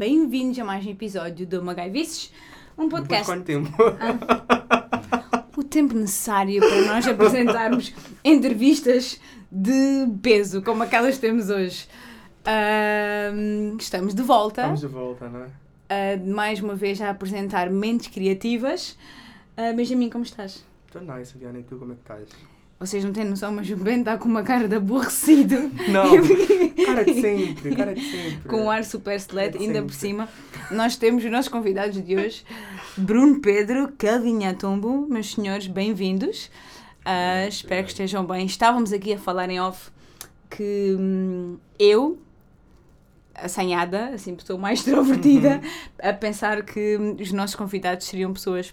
bem-vindos a mais um episódio do Magaivices, um podcast. Quanto tempo? O tempo necessário para nós apresentarmos entrevistas de peso, como aquelas que temos hoje. Estamos de volta, Estamos de volta, não é? ah, mais uma vez a apresentar mentes criativas. Ah, Benjamin, como estás? Estou nice, Viana, e tu como é que estás? Vocês não têm noção, mas o Ben está com uma cara de aborrecido. Não, cara de sempre, cara de sempre. com um ar super selete, ainda por sempre. cima. Nós temos os nossos convidados de hoje, Bruno Pedro, Calvin Atombo, meus senhores, bem-vindos. Ah, espero que estejam bem. Estávamos aqui a falar em off que hum, eu, assanhada, assim, pessoa mais extrovertida, a pensar que os nossos convidados seriam pessoas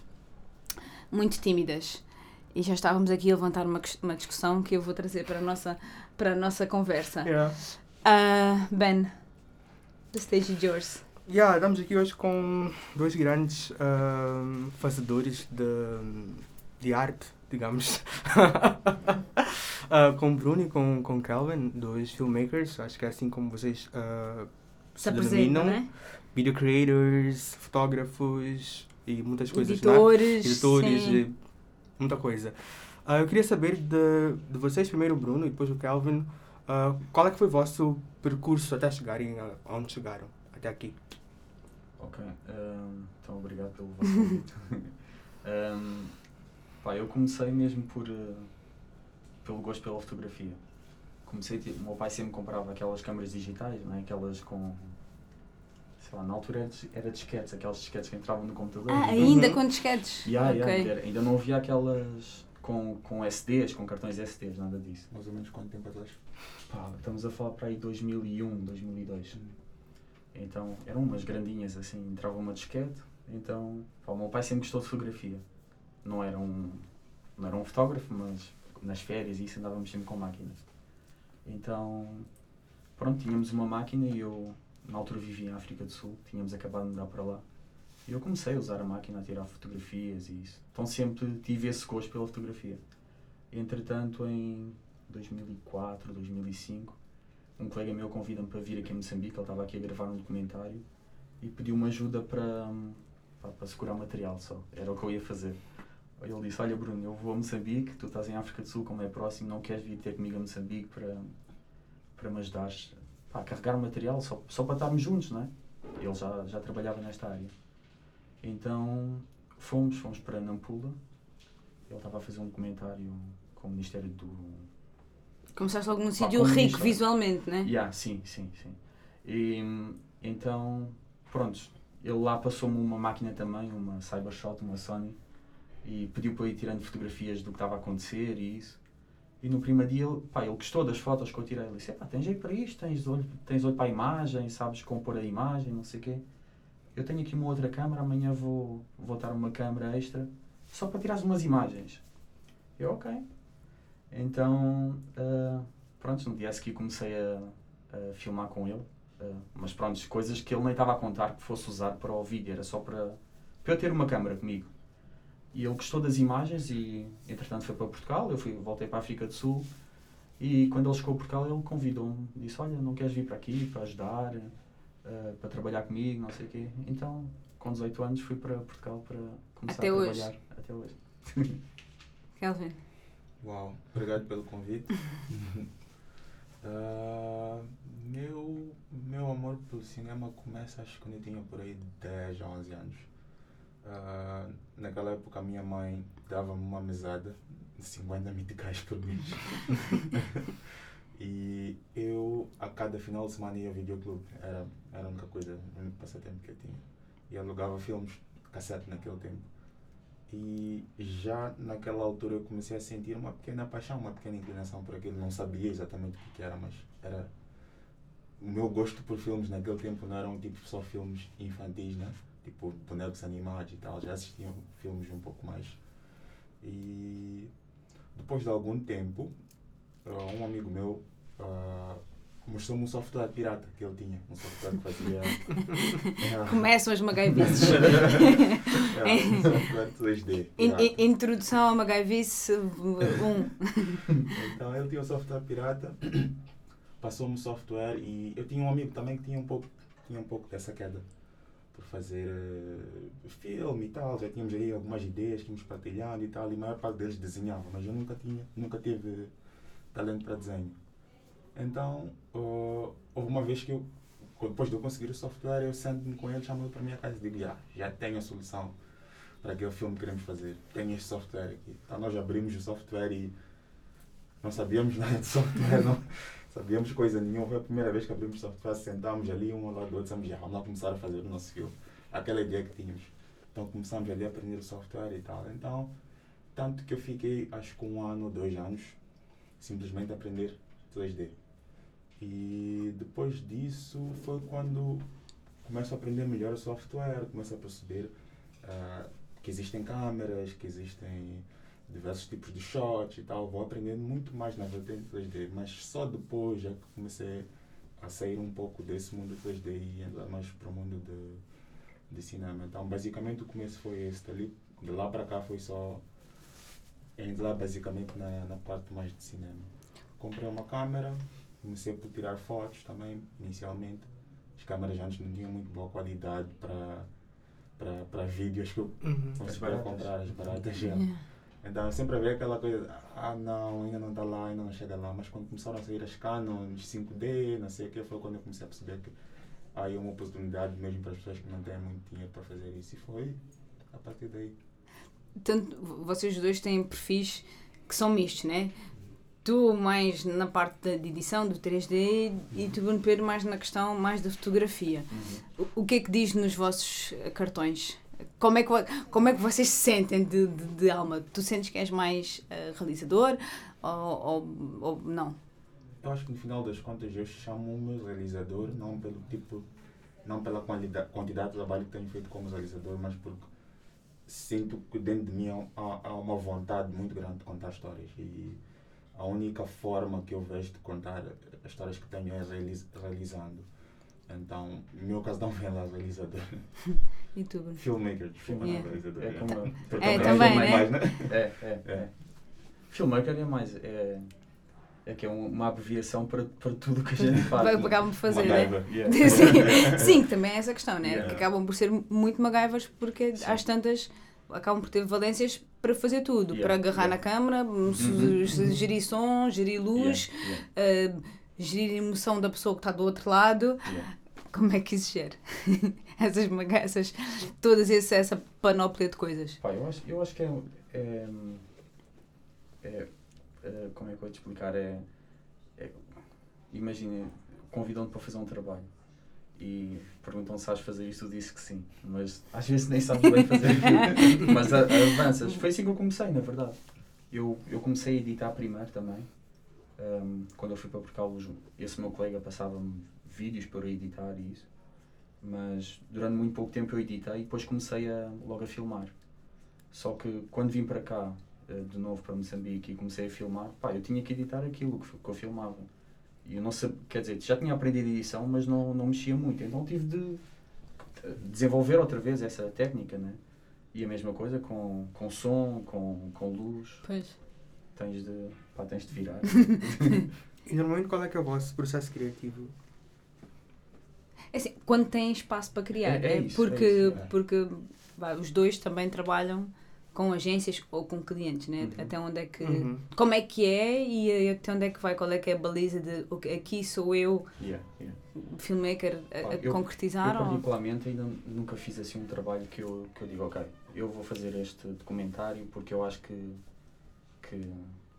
muito tímidas. E já estávamos aqui a levantar uma, uma discussão que eu vou trazer para a nossa, para a nossa conversa. Yeah. Ah, ben, the stage is yours. Yeah, estamos aqui hoje com dois grandes ahm, fazedores de, de arte, digamos. Ah, com Bruno e com, com Calvin, dois filmmakers, acho que é assim como vocês ah, Se apresentam, né? Video creators, fotógrafos e muitas coisas, né? Editores. editores, muita coisa. Ah, eu queria saber de, de vocês, primeiro o Bruno e depois o Calvin, ah, qual é que foi o vosso percurso até chegarem a- aonde chegaram, até aqui? Ok, ehm, então obrigado pelo vosso convite. Ehm, pá, eu comecei mesmo por, eh, pelo gosto pela fotografia. Comecei, tipo, o meu pai sempre comprava aquelas câmaras digitais, não é? aquelas com, sei lá, na altura era, dis- era disquetes, aquelas disquetes que entravam no computador. Ah, ainda Uhum. com disquetes? Yeah, yeah, Ok. que era- ainda não havia aquelas com, com SDs, com cartões SDs, nada disso. Mais ou menos quanto tempo atrás? Pá, estamos a falar para aí 2001, 2002. Então eram umas grandinhas assim, entrava uma disquete. Então pá, o meu pai sempre gostou de fotografia. Não era um, não era um fotógrafo, mas nas férias e isso andávamos sempre com máquinas. Então pronto, tínhamos uma máquina e eu na altura vivia em África do Sul, tínhamos acabado de mudar para lá. E eu comecei a usar a máquina a tirar fotografias e isso. Então sempre tive esse gosto pela fotografia. Entretanto, em 2004, 2005, um colega meu convida-me para vir aqui a Moçambique, ele estava aqui a gravar um documentário e pediu-me ajuda para, pá, para segurar material só, era o que eu ia fazer. Ele disse, olha Bruno, eu vou a Moçambique, tu estás em África do Sul, como é próximo, não queres vir ter comigo a Moçambique para, para me ajudares pá, a carregar material, só, só para estarmos juntos, não é? Ele já, já trabalhava nesta área. Então fomos, fomos para Nampula, ele estava a fazer um documentário com o Ministério do, Começaste logo num sítio rico visualmente, né? Yeah, sim, sim, sim. E então, pronto, ele lá passou-me uma máquina também, uma Cybershot, uma Sony, e pediu para eu ir tirando fotografias do que estava a acontecer e isso. E no primeiro dia, ele, pá, ele gostou das fotos que eu tirei. Ele disse: pá, tens jeito para isto, tens olho, tens olho para a imagem, sabes compor a imagem, não sei o quê. Eu tenho aqui uma outra câmera, amanhã vou, vou dar uma câmera extra, só para tirares umas imagens. Eu, ok. Então, ah, pronto, no dia a seguir comecei a, a filmar com ele. ah, mas pronto, coisas que ele nem estava a contar que fosse usar para o vídeo, era só para, para eu ter uma câmera comigo. E ele gostou das imagens e, entretanto, foi para Portugal. Eu fui, voltei para a África do Sul. E quando ele chegou a Portugal, ele convidou-me. Disse: Olha, não queres vir para aqui para ajudar, ah, para trabalhar comigo, não sei o quê. Então, com 18 anos, fui para Portugal para começar Até a hoje. trabalhar. Até hoje. Kelvin. Uau, obrigado pelo convite. Ah, meu, meu amor pelo cinema começa acho que quando eu tinha por aí 10 a 11 anos. Ah, naquela época a minha mãe dava-me uma mesada de 50 meticais por mês. e eu a cada final de semana ia ao videoclube. Era, era a única coisa, o único passatempo que eu tinha. E alugava filmes, cassete naquele tempo. E já naquela altura eu comecei a sentir uma pequena paixão, uma pequena inclinação por aquilo. Não sabia exatamente o que que era, mas era. O meu gosto por filmes naquele tempo não eram tipo só filmes infantis, né? Tipo bonecos animados e tal. Já assistiam filmes um pouco mais. E depois de algum tempo, ah, um amigo meu ah, mostrou-me um software pirata que ele tinha. Um software que fazia. Ah, Começam as magaivices. é, um software 2D. In- in- introdução a magaivice 1. Então ele tinha um software pirata, passou-me o software e eu tinha um amigo também que tinha um pouco, tinha um pouco dessa queda. Por fazer eh, filme e tal. Já tínhamos aí algumas ideias que íamos partilhando e tal. E a maior parte deles desenhava, mas eu nunca, tinha, nunca tive talento para desenho. Então, uh, houve uma vez que eu, depois de eu conseguir o software, eu sento-me com ele, chamo ele para a minha casa e digo: já, já tenho a solução para aquele filme que queremos fazer. Tenho este software aqui. Então, nós abrimos o software e não sabíamos nada de software, não sabíamos coisa nenhuma. Foi a primeira vez que abrimos software, sentámos ali um ao lado do outro, dissemos: vamos lá começar a fazer o nosso filme. Aquela ideia que tínhamos. Então, começamos ali a aprender o software e tal. Então, tanto que eu fiquei, acho que um ano, dois anos, simplesmente a aprender 2D. E depois disso foi quando começo a aprender melhor o software, começo a perceber uh, que existem câmeras, que existem diversos tipos de shots e tal. Vou aprendendo muito mais na vertente 3D, mas só depois já que comecei a sair um pouco desse mundo 3D e entrar mais para o mundo de, de cinema. Então, basicamente, o começo foi esse. Dali, de lá para cá foi só entrar basicamente na, na parte mais de cinema. Comprei uma câmera, comecei por tirar fotos também, inicialmente. As câmeras antes não tinham muito boa qualidade para para para vídeos que eu Uhum. consegui comprar, as baratas já. Então sempre havia aquela coisa, ah não, ainda não está lá, ainda não chega lá. Mas quando começaram a sair as Canons 5D, não sei o que, foi quando eu comecei a perceber que aí é uma oportunidade mesmo para as pessoas que não têm muito dinheiro para fazer isso. E foi a partir daí. Tanto, vocês dois têm perfis que são mistos, né? Tu mais na parte de edição, do 3D, e tu, Bruno Pedro, mais na questão mais da fotografia. O, o que é que diz nos vossos cartões? Como é que, como é que vocês se sentem de, de, de alma? Tu sentes que és mais eh, realizador ou, ou, ou não? Eu acho que no final das contas eu chamo-me realizador, não pelo tipo, não pela quantidade, quantidade de trabalho que tenho feito como realizador, mas porque sinto que dentro de mim há, há uma vontade muito grande de contar histórias e a única forma que eu vejo de contar as histórias que tenho é realiz, realizando. Então, no meu caso não vem lá realizador. Tu, Bruno? Filmmaker, não realizador. É como É, eu também, né? mais, né? É, é, é. Filmmaker é mais. É, é que é um- uma abreviação para, para tudo o que a gente faz. Vai acabam por fazer, né? Yeah. Sim, sim, também é essa questão, né? Yeah. Que acabam por ser muito MacGyvers porque Sim. às tantas acabam por ter valências para fazer tudo, Yeah, para agarrar yeah. na câmara, su- Uhum, su- gerir som, gerir luz, Yeah, yeah, uh, gerir a emoção da pessoa que está do outro lado. yeah. Como é que isso gera? essas, essas todas esse, essa panóplia de coisas. Pá, eu acho, eu acho que é, é, é, é- Como é que eu vou te explicar? É. é Imagina, convidam-te para fazer um trabalho e perguntam se sabes fazer isto, tu dizes que sim, mas às vezes nem sabes bem fazer mas a- avanças. Foi assim que eu comecei, na verdade. Eu, eu comecei a editar primeiro também. Ahm, quando eu fui para Portugal, esse meu colega passava-me vídeos para eu editar e isso. Mas durante muito pouco tempo eu editei e depois comecei a, logo a filmar. Só que quando vim para cá, eh, de novo para Moçambique, e comecei a filmar, pá, eu tinha que editar aquilo que, que eu filmava. E eu não sabia, quer dizer, já tinha aprendido edição, mas não, não mexia muito. Então tive de desenvolver outra vez essa técnica, né? E a mesma coisa com, com som, com, com luz, Pois. tens de, pá, tens de virar. E normalmente qual é que é o vosso processo criativo? É assim, quando tem espaço para criar, É- é é isso, porque, é isso, porque os dois também trabalham com agências ou com clientes, né? Uhum. Até onde é que. Uhum. Como é que é e até onde é que vai? Qual é que é a baliza de ok, aqui sou eu, yeah, yeah. filmmaker, a, a eu- concretizar? Eu ou- particularmente ainda nunca fiz assim um trabalho que eu, que eu digo, ok, eu vou fazer este documentário porque eu acho que, que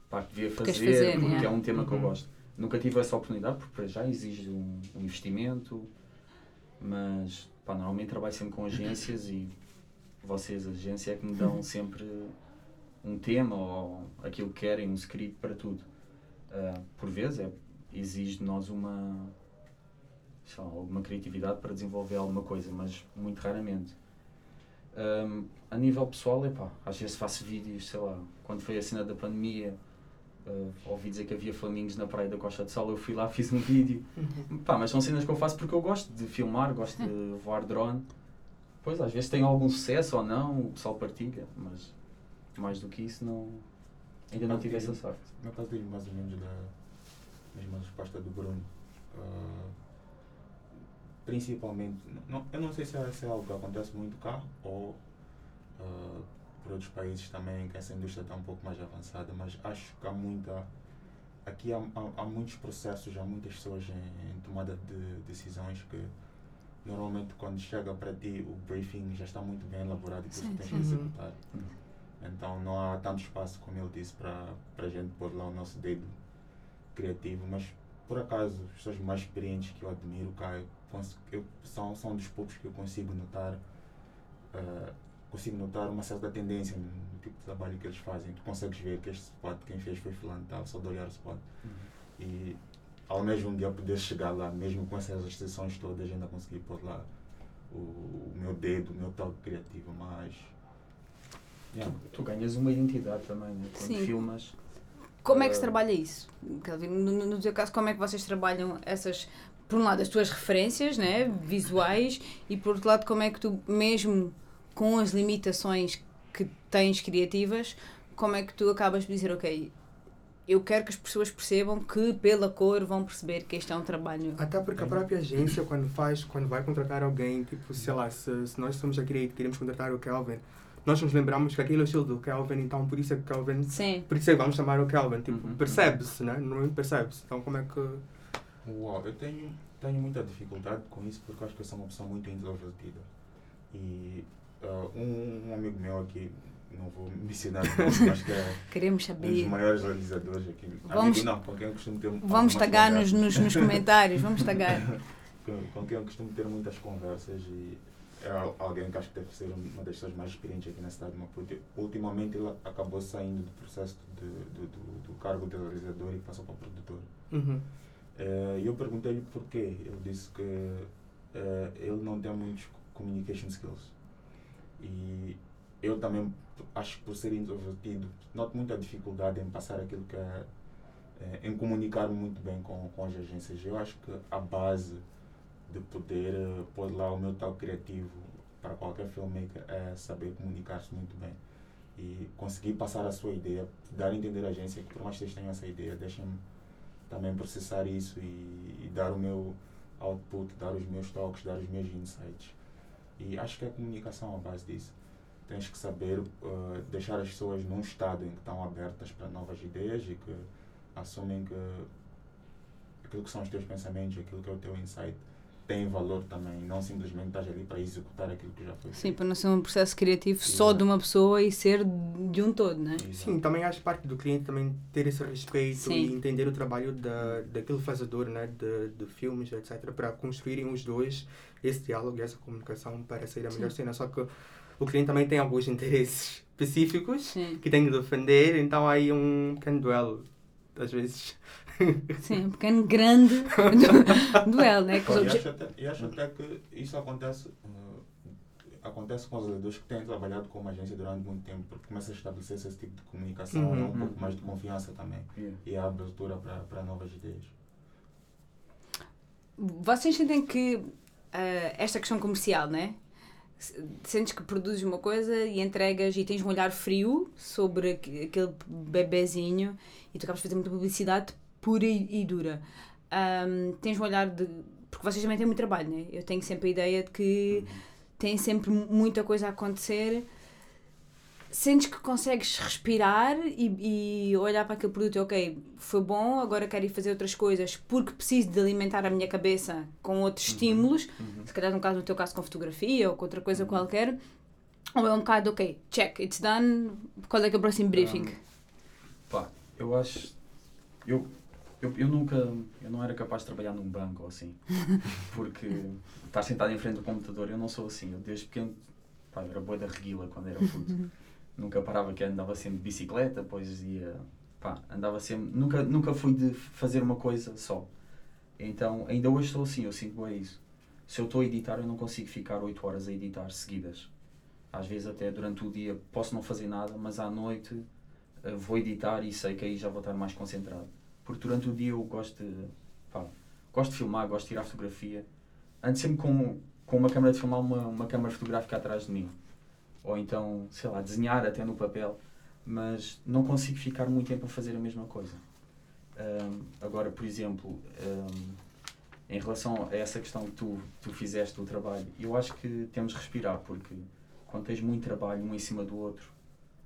pá, devia fazer, fazer, porque yeah. é um tema que eu Uhum. gosto. Nunca tive essa oportunidade porque para já exige um, um investimento, mas pá, normalmente trabalho sempre com agências e vocês, a agência, é que me dão Uhum. sempre um tema ou aquilo que querem, um script para tudo. Ah, por vezes é, exige de nós uma, lá, alguma criatividade para desenvolver alguma coisa, mas muito raramente. Ahm, a nível pessoal, epá, às vezes faço vídeos, sei lá, quando foi a cena da pandemia, ah, ouvi dizer que havia flamingos na praia da Costa de Sol, eu fui lá, fiz um vídeo. Pá, mas são cenas que eu faço porque eu gosto de filmar, gosto de voar drone. Pois, às vezes tem algum sucesso ou não, o pessoal partilha, mas mais do que isso, não, ainda não tive essa sorte. No caso dele, mais ou menos da mesma resposta do Bruno. Ah, principalmente, não, eu não sei se é, se é algo que acontece muito cá ou uh, por outros países também que essa indústria está um pouco mais avançada, mas acho que há muita. Aqui há, há, há muitos processos, há muitas pessoas em, em tomada de decisões que normalmente quando chega para ti o briefing já está muito bem elaborado e tu Sim, tens que executar. Uhum. Então não há tanto espaço, como ele disse, para a gente pôr lá o nosso dedo criativo, mas por acaso as pessoas mais experientes que eu admiro cá eu são, são dos poucos que eu consigo notar ah, consigo notar uma certa tendência no, no tipo de trabalho que eles fazem. Tu consegues ver que este spot quem fez foi fulano tal, só de olhar o spot. Uhum. E ao mesmo dia poder chegar lá, mesmo com essas restrições todas, ainda conseguir pôr lá o, o meu dedo, o meu toque criativo, mas. Yeah. Tu, tu ganhas uma identidade também, né? quando Sim. filmas. Como é que se Ah. trabalha isso? No- no teu caso, como é que vocês trabalham essas, por um lado, as tuas referências né, visuais e por outro lado, como é que tu, mesmo com as limitações que tens criativas, como é que tu acabas de dizer, ok, eu quero que as pessoas percebam que pela cor vão perceber que este é um trabalho. Até porque a própria agência, quando faz, quando vai contratar alguém, tipo, sei lá, se, se nós somos aqui e queremos contratar o Kelvin, nós nos lembramos que aquele é o estilo do Kelvin, então por isso é que Kelvin. Sim. Por isso é que vamos chamar o Kelvin. Tipo, Uhum. percebe-se, né? Não percebe-se. Então como é que. Uau, eu tenho, tenho muita dificuldade com isso porque eu acho que eu sou uma pessoa muito introvertida. E ah, um, um amigo meu aqui, não vou mencionar, o nome, mas que é Queremos um dos saber. maiores realizadores aqui. Vamos- amigo não, com quem eu costumo ter Vamos tagar nos, nos, nos comentários, vamos tagar. com, com quem eu costumo ter muitas conversas e é al- alguém que acho que deve ser uma das pessoas mais experientes aqui na cidade de Maputo. Ultimamente ele acabou saindo do processo de, do, do, do cargo de realizador e passou para produtor. Uhum. E eu perguntei-lhe porquê. Ele disse que eh, ele não tem muitos communication skills. E eu também acho que por ser introvertido, noto muita dificuldade em passar aquilo que é, eh, em comunicar muito bem com, com as agências. Eu acho que a base de poder eh, pôr lá o meu tal criativo para qualquer filmmaker é saber comunicar-se muito bem e conseguir passar a sua ideia, dar a entender à agência que por mais que eles tenham essa ideia, deixem-me também processar isso e, e dar o meu output, dar os meus toques, dar os meus insights. E acho que a comunicação é a base disso. Tens que saber uh, deixar as pessoas num estado em que estão abertas para novas ideias e que assumem que aquilo que são os teus pensamentos, aquilo que é o teu insight, tem valor também. Não simplesmente estás ali para executar aquilo que já foi Sim, feito. para não ser um processo criativo só Exato. de uma pessoa e ser de um todo, né? Exato. Sim, também acho parte do cliente também ter esse respeito Sim. e entender o trabalho da, daquele fazedor né, de, de filmes, etc., para construírem os dois esse diálogo e essa comunicação para sair a melhor Sim. cena. Só que o cliente também tem alguns interesses específicos Sim, que tem de defender, então há aí um pequeno duelo, às vezes. Sim, um pequeno grande du- duelo, né? Que os E obje- acho, até, e acho até que isso acontece, uh, acontece com os realizadores que têm trabalhado com uma agência durante muito tempo, porque começa a estabelecer esse tipo de comunicação, Uhum, um pouco uhum. mais de confiança também Yeah. e a abertura para, novas ideias. Vocês sentem que ah, esta questão comercial, né? Se- Sentes que produzes uma coisa e entregas e tens um olhar frio sobre aqu- aquele bebezinho e tu acabas de fazer muita publicidade pura e, e dura. Ahm, tens um olhar de. Porque vocês também têm muito trabalho, né? Eu tenho sempre a ideia de que tem sempre mu- muita coisa a acontecer. Sentes que consegues respirar e, e olhar para aquele produto, ok, foi bom, agora quero ir fazer outras coisas porque preciso de alimentar a minha cabeça com outros estímulos, Uhum. se calhar no caso no teu caso com fotografia ou com outra coisa qualquer, ou é um bocado, ok, check, it's done, qual é que é o próximo briefing? Um, pá, eu acho. Eu, eu, eu nunca. Eu não era capaz de trabalhar num banco ou assim. Porque estar sentado em frente do computador, eu não sou assim. Eu desde pequeno. Pá, era boa da reguila quando era puto. nunca parava que andava sempre de bicicleta, depois ia. Pá, andava sempre. Nunca, nunca fui de fazer uma coisa só. Então, ainda hoje estou assim, eu sinto bem isso. Se eu estou a editar, eu não consigo ficar 8 horas a editar seguidas. Às vezes, até durante o dia, posso não fazer nada, mas à noite eh, vou editar e sei que aí já vou estar mais concentrado. Porque durante o dia eu gosto de, pá, gosto de filmar, gosto de tirar fotografia. Ando sempre com, com uma câmera de filmar, uma, uma câmera fotográfica atrás de mim. Ou então, sei lá, desenhar até no papel. Mas não consigo ficar muito tempo a fazer a mesma coisa. Ahm, agora, por exemplo, ahm, em relação a essa questão que tu, tu fizeste do trabalho, eu acho que temos de respirar, porque quando tens muito trabalho um em cima do outro,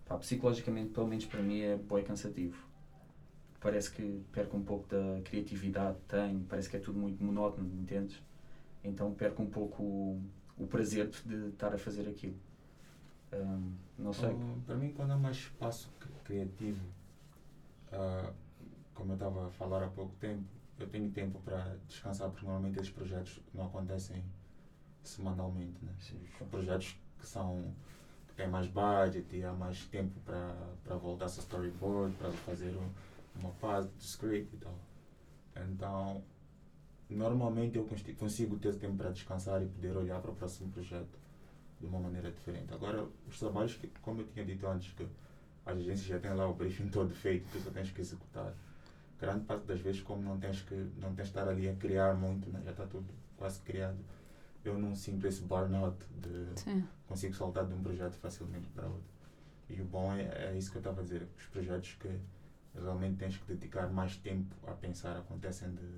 pá, psicologicamente, pelo menos para mim, é bem cansativo. Parece que perco um pouco da criatividade que tenho, parece que é tudo muito monótono, entendes? Então perco um pouco o, o prazer de estar a fazer aquilo. Hum, não sei. Uh, para mim, quando há mais espaço cri- criativo, uh, como eu estava a falar há pouco tempo, eu tenho tempo para descansar, porque normalmente esses projetos não acontecem semanalmente. Né? Sim, Os projetos que são que têm mais budget e há mais tempo para, para voltar ao storyboard, para fazer um, uma fase de script e tal. Então, normalmente eu consigo ter tempo para descansar e poder olhar para o próximo projeto de uma maneira diferente. Agora, os trabalhos, que, como eu tinha dito antes, que as agências já têm lá o briefing todo feito, tu só tens que executar. Grande parte das vezes, como não tens que não tens de estar ali a criar muito, né? já está tudo quase criado, eu não sinto esse burnout de Sim. consigo saltar de um projeto facilmente para outro. E o bom é, é isso que eu estava a dizer, os projetos que realmente tens que dedicar mais tempo a pensar acontecem de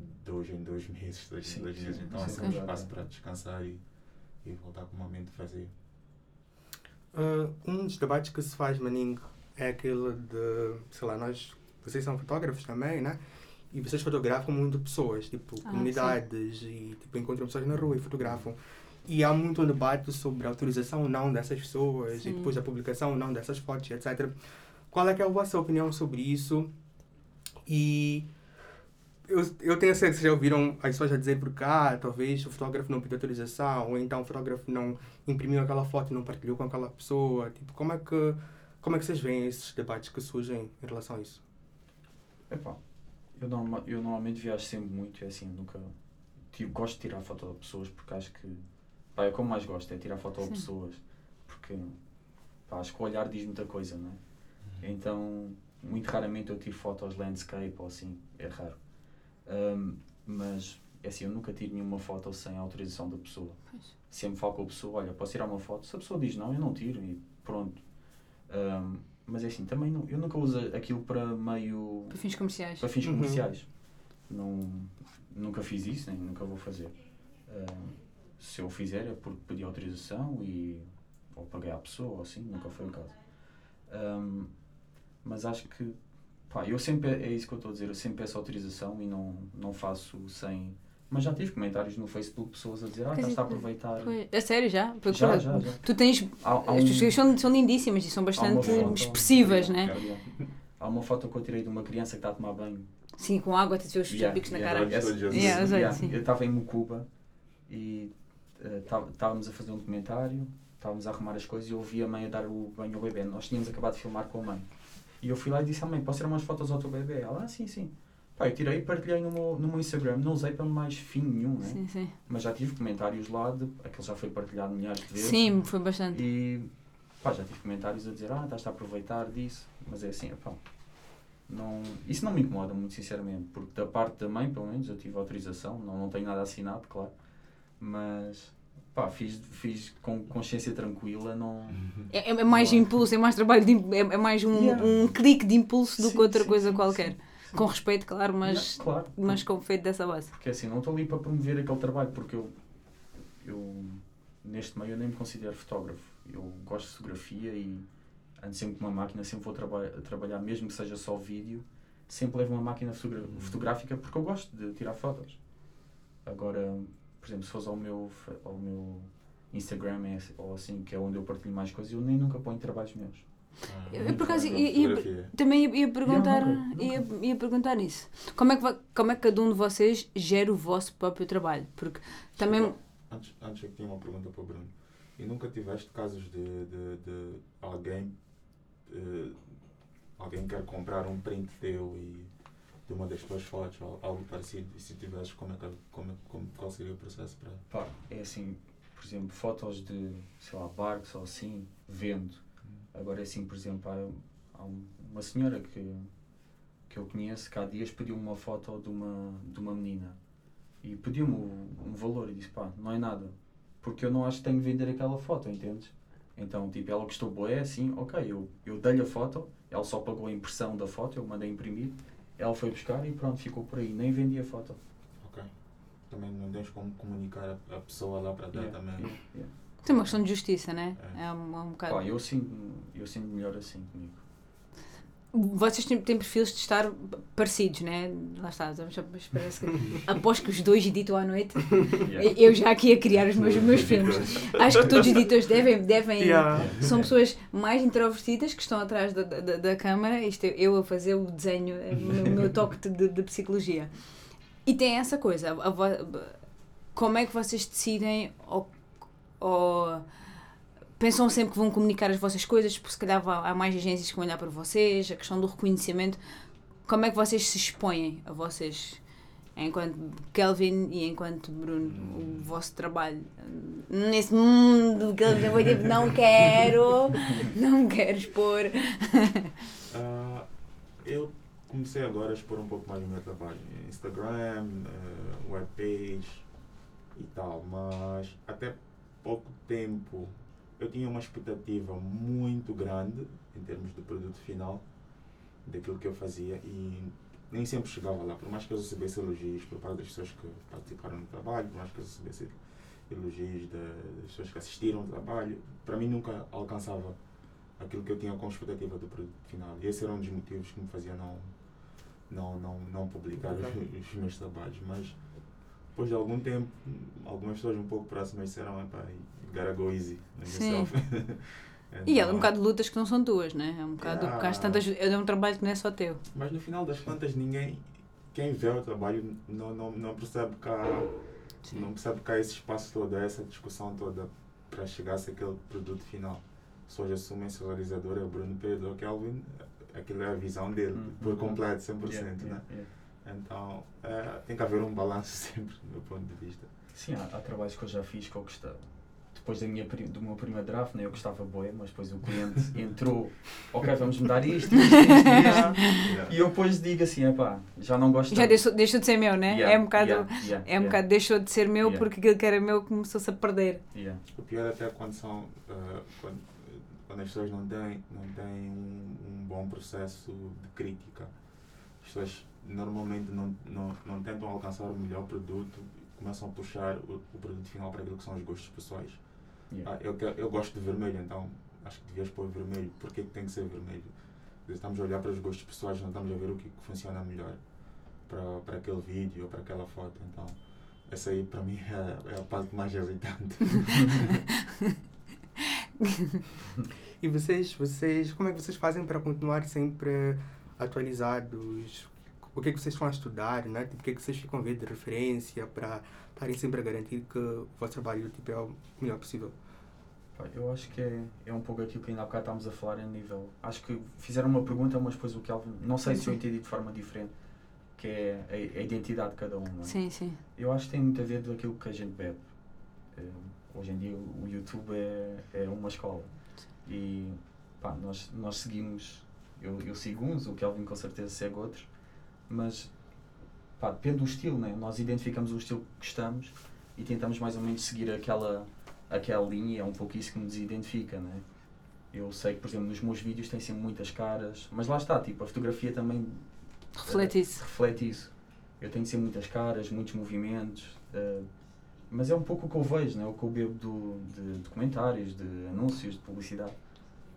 dois em dois meses, dois Sim, em dois sim, meses, então há sim, sempre espaço para descansar e, e voltar com uma mente vazia. Uh, um dos debates que se faz, Maninho, é aquele de, sei lá, nós, vocês são fotógrafos também, né? E vocês fotografam muito pessoas, tipo, Ah, comunidades, e tipo, encontram pessoas na rua e fotografam. E há muito um debate sobre a autorização ou não dessas pessoas, Sim. e depois a publicação ou não dessas fotos, etc. Qual é que é a vossa opinião sobre isso? E eu, eu tenho certeza que vocês já ouviram as pessoas a dizer porque, ah, talvez o fotógrafo não pediu autorização, ou então o fotógrafo não imprimiu aquela foto e não partilhou com aquela pessoa. Tipo, como é que, como é que vocês veem esses debates que surgem em relação a isso? Epá, eu, norma, eu normalmente viajo sempre muito, é assim, nunca. Tiro, gosto de tirar foto de pessoas porque acho que. Pá, é como mais gosto, é tirar foto de pessoas. Porque pá, acho que o olhar diz muita coisa, não é? Então, muito raramente eu tiro fotos landscape ou assim, é raro. Ahm, mas, é assim, eu nunca tiro nenhuma foto sem autorização da pessoa. Pois. Sempre falo com a pessoa, olha, posso tirar uma foto? Se a pessoa diz não, eu não tiro e pronto. Ahm, mas é assim, também não, eu nunca uso aquilo para meio Para fins comerciais. para fins Uhum. comerciais. Não, nunca fiz isso, nem nunca vou fazer. Ah, se eu fizer é porque pedi autorização e ou paguei à pessoa ou assim, nunca foi o caso. Ahm, mas acho que pá, eu sempre é isso que eu estou a dizer, eu sempre peço autorização e não, não faço sem. Mas já tive comentários no Facebook, pessoas a dizer, ah, estás a dizer, aproveitar. Foi- A sério já? Porque, Já, já, já. Tu tens. Há, há As um- tuas coisas são, são lindíssimas e são bastante foto- expressivas, né? Yeah. Há uma foto que eu tirei de uma criança que está a tomar banho Sim, com água, tens os Yeah, picos na yeah, cara. Azuis. Yeah, olhos, Yeah, sim. Eu estava em Mucuba e eh, estávamos a fazer um documentário, estávamos a arrumar as coisas e eu ouvi a mãe a dar o banho ao bebê. Nós tínhamos acabado de filmar com a mãe. E eu fui lá e disse à mãe, posso tirar umas fotos ao teu bebê? Ela, ah, sim, sim. Pá, eu tirei e partilhei no meu, no meu Instagram. Não usei para mais fim nenhum, né? Sim, sim. Mas já tive comentários lá, de, aquele já foi partilhado milhares de vezes. Sim, foi bastante. E pá, já tive comentários a dizer, ah, estás a aproveitar disso. Mas é assim, pá, não, isso não me incomoda muito sinceramente, porque da parte da mãe, pelo menos, eu tive autorização, não, não tenho nada assinado, claro. Mas pá, fiz, fiz com consciência tranquila, não. É, é mais Claro. impulso, é mais trabalho, de, é, é mais um, Yeah. um clique de impulso do Sim, que outra sim, coisa sim, qualquer. sim. Com respeito, claro, mas, Não, claro, mas com feito dessa base. Porque assim, não estou ali para promover aquele trabalho, porque eu, eu neste meio eu nem me considero fotógrafo. Eu gosto de fotografia e ando sempre com uma máquina, sempre vou traba trabalhar, mesmo que seja só vídeo, sempre levo uma máquina fotogra- fotográfica porque eu gosto de tirar fotos. Agora, por exemplo, se fores ao meu, ao meu Instagram é assim- ou assim, que é onde eu partilho mais coisas, eu nem nunca ponho trabalhos meus. Eu, Muito por acaso, também ia, ia perguntar, Yeah, nunca, ia, ia perguntar isso. Como é, que, como é que cada um de vocês gera o vosso próprio trabalho? Porque também. Desculpa, Antes, antes eu tinha uma pergunta para o Bruno. E nunca tiveste casos de, de, de alguém eh, alguém quer comprar um print teu e de uma das tuas fotos ou algo parecido e se tivesse como é que, como, é- como, qual seria o processo para Pá, é assim, por exemplo, fotos de, sei lá, barcos ou assim, vendo. Agora é assim, por exemplo, há, há um- uma senhora que, que eu conheço que há dias pediu-me uma foto de uma, de uma menina e pediu-me um, um valor e disse, pá, não é nada, porque eu não acho que tenho de vender aquela foto, entendes? Então, tipo, ela gostou boé, assim, ok, eu, eu dei-lhe a foto, ela só pagou a impressão da foto, eu mandei imprimir, ela foi buscar e pronto, ficou por aí, nem vendi a foto. Ok. também não tens como comunicar a, a pessoa lá para dar Yeah, também. yeah, yeah. Tem uma questão de justiça, né? É. É um, é um bocado. Pá, eu sinto, eu sinto melhor assim comigo. Vocês têm, têm perfis de estar parecidos, né? Lá está, mas parece que após que os dois editam à noite, Yeah. eu já aqui a criar os meus, meus filmes. Acho que todos os editores devem, devem Yeah. são pessoas mais introvertidas que estão atrás da, da, da câmara. Isto é eu a fazer o desenho, o meu, toque de, de, psicologia. E tem essa coisa, a vo- como é que vocês decidem ou, ou pensam sempre que vão comunicar as vossas coisas, porque se calhar há mais agências que vão olhar para vocês, a questão do reconhecimento, como é que vocês se expõem a vocês? Enquanto Kelvin e enquanto Bruno, o vosso trabalho nesse mundo que ele já foi tipo, não quero, não quero expor. Ah, eu comecei agora a expor um pouco mais o meu trabalho. Instagram, uh, webpage e tal, mas até pouco tempo eu tinha uma expectativa muito grande em termos do produto final daquilo que eu fazia e nem sempre chegava lá, por mais que eu recebesse elogios por parte das pessoas que participaram do trabalho, por mais que eu recebesse elogios da- das pessoas que assistiram ao trabalho, para mim nunca alcançava aquilo que eu tinha como expectativa do produto final. E esse era um dos motivos que me fazia não, não, não, não publicar os, os meus trabalhos. Mas depois de algum tempo, algumas pessoas um pouco próximas disseram: "Epá, you gotta go easy on Sim. yourself." E é um bocado de lutas que não são tuas, né? É um bocado, Yeah. porque às tantas, é um trabalho que não é só teu. Mas no final das contas, ninguém, quem vê o trabalho não, não, não percebe que há, não percebe que há esse espaço todo, essa discussão toda para chegar-se àquele produto final. Hoje assumem se o realizador é o Bruno Pedro ou Kelvin, aquilo é a visão dele, Uhum. por completo, 100%. Yeah, né? yeah. Então, é, tem que haver um balanço sempre, do meu ponto de vista. Sim, há, há trabalhos que eu já fiz que eu gostava. Depois da minha, do meu primeiro draft, né, eu gostava boé, mas depois o cliente entrou, ok, vamos mudar isto, isto, isto, isto. E eu depois digo assim, epá, já não gosto Já deixou, deixou de ser meu, né? Yeah, é um bocado. yeah, yeah, É um yeah, bocado, deixou de ser meu Yeah. porque aquilo que era meu começou-se a perder. yeah. O pior até é quando são ah, quando, quando as pessoas não têm, não têm um, um bom processo de crítica. As pessoas normalmente não, não, não tentam alcançar o melhor produto e começam a puxar o, o produto final para aquilo que são os gostos pessoais. Yeah. Ah, eu, eu gosto de vermelho, então acho que devias pôr vermelho. Porquê que tem que ser vermelho? Estamos a olhar para os gostos pessoais, não estamos a ver o que, que funciona melhor para, para aquele vídeo ou para aquela foto. Então, essa aí para mim é, é a parte mais irritante. E vocês, vocês, como é que vocês fazem para continuar sempre atualizados? O que é que vocês estão a estudar, né? Tipo, o que é que vocês ficam a ver de referência para estarem sempre a garantir que o vosso trabalho tipo, é o melhor possível? Eu acho que é, é um pouco aquilo que ainda há bocado estávamos a falar em nível. Acho que fizeram uma pergunta, mas depois o Kelvin, não sei se eu entendi de forma diferente, que é a, a identidade de cada um. Não é? Sim, sim. Eu acho que tem muito a ver daquilo que a gente bebe. Eh, hoje em dia o YouTube é, é uma escola. E pá, nós, nós seguimos, eu, eu sigo uns, o Kelvin com certeza segue outros, mas pá, depende do estilo, né? nós identificamos o estilo que gostamos e tentamos mais ou menos seguir aquela, aquela linha, é um pouco isso que nos identifica. Né? Eu sei que, por exemplo, nos meus vídeos tem sempre muitas caras, mas lá está, tipo, a fotografia também Reflete isso. reflete isso. Eu tenho sempre muitas caras, muitos movimentos, eh, mas é um pouco o que eu vejo, né? o que eu bebo do, de documentários, de anúncios, de publicidade.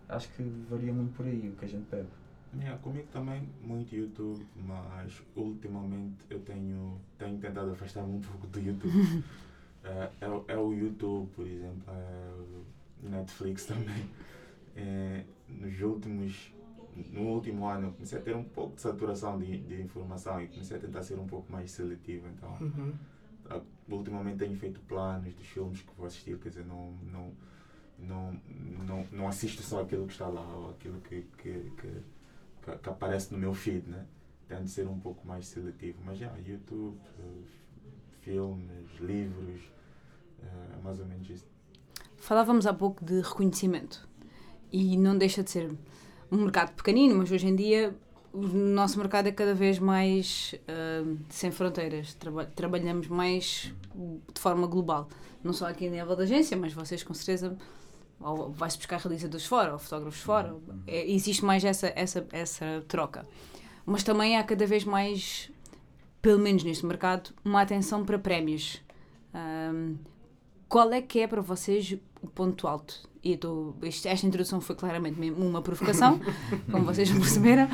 Acho que varia muito por aí o que a gente bebe. Yeah, comigo também muito YouTube, mas ultimamente eu tenho, tenho tentado afastar-me um pouco do YouTube. É, o- é o YouTube, por exemplo, é o Netflix também. Eh, nos últimos, no último ano eu comecei a ter um pouco de saturação de, de informação e comecei a tentar ser um pouco mais seletivo. Então, Uhum. ah, ultimamente tenho feito planos dos filmes que vou assistir, quer dizer, não, não, não, não, não assisto só aquilo que está lá ou aquilo que, que, que, que, aparece no meu feed, né? Tento ser um pouco mais seletivo. Mas já, YouTube, eh, filmes, livros, é mais ou menos isso. Falávamos há pouco de reconhecimento e não deixa de ser um mercado pequenino, mas hoje em dia o nosso mercado é cada vez mais ah, sem fronteiras. Traba- trabalhamos mais de forma global, não só aqui a nível da agência, mas vocês com certeza ou vai-se buscar realizadores fora, ou fotógrafos fora. Uhum. É, existe mais essa, essa, essa troca. Mas também há cada vez mais pelo menos neste mercado, uma atenção para prémios. Ahm, qual é que é para vocês o ponto alto? E eu tô, isto- esta introdução foi claramente uma provocação, como vocês perceberam.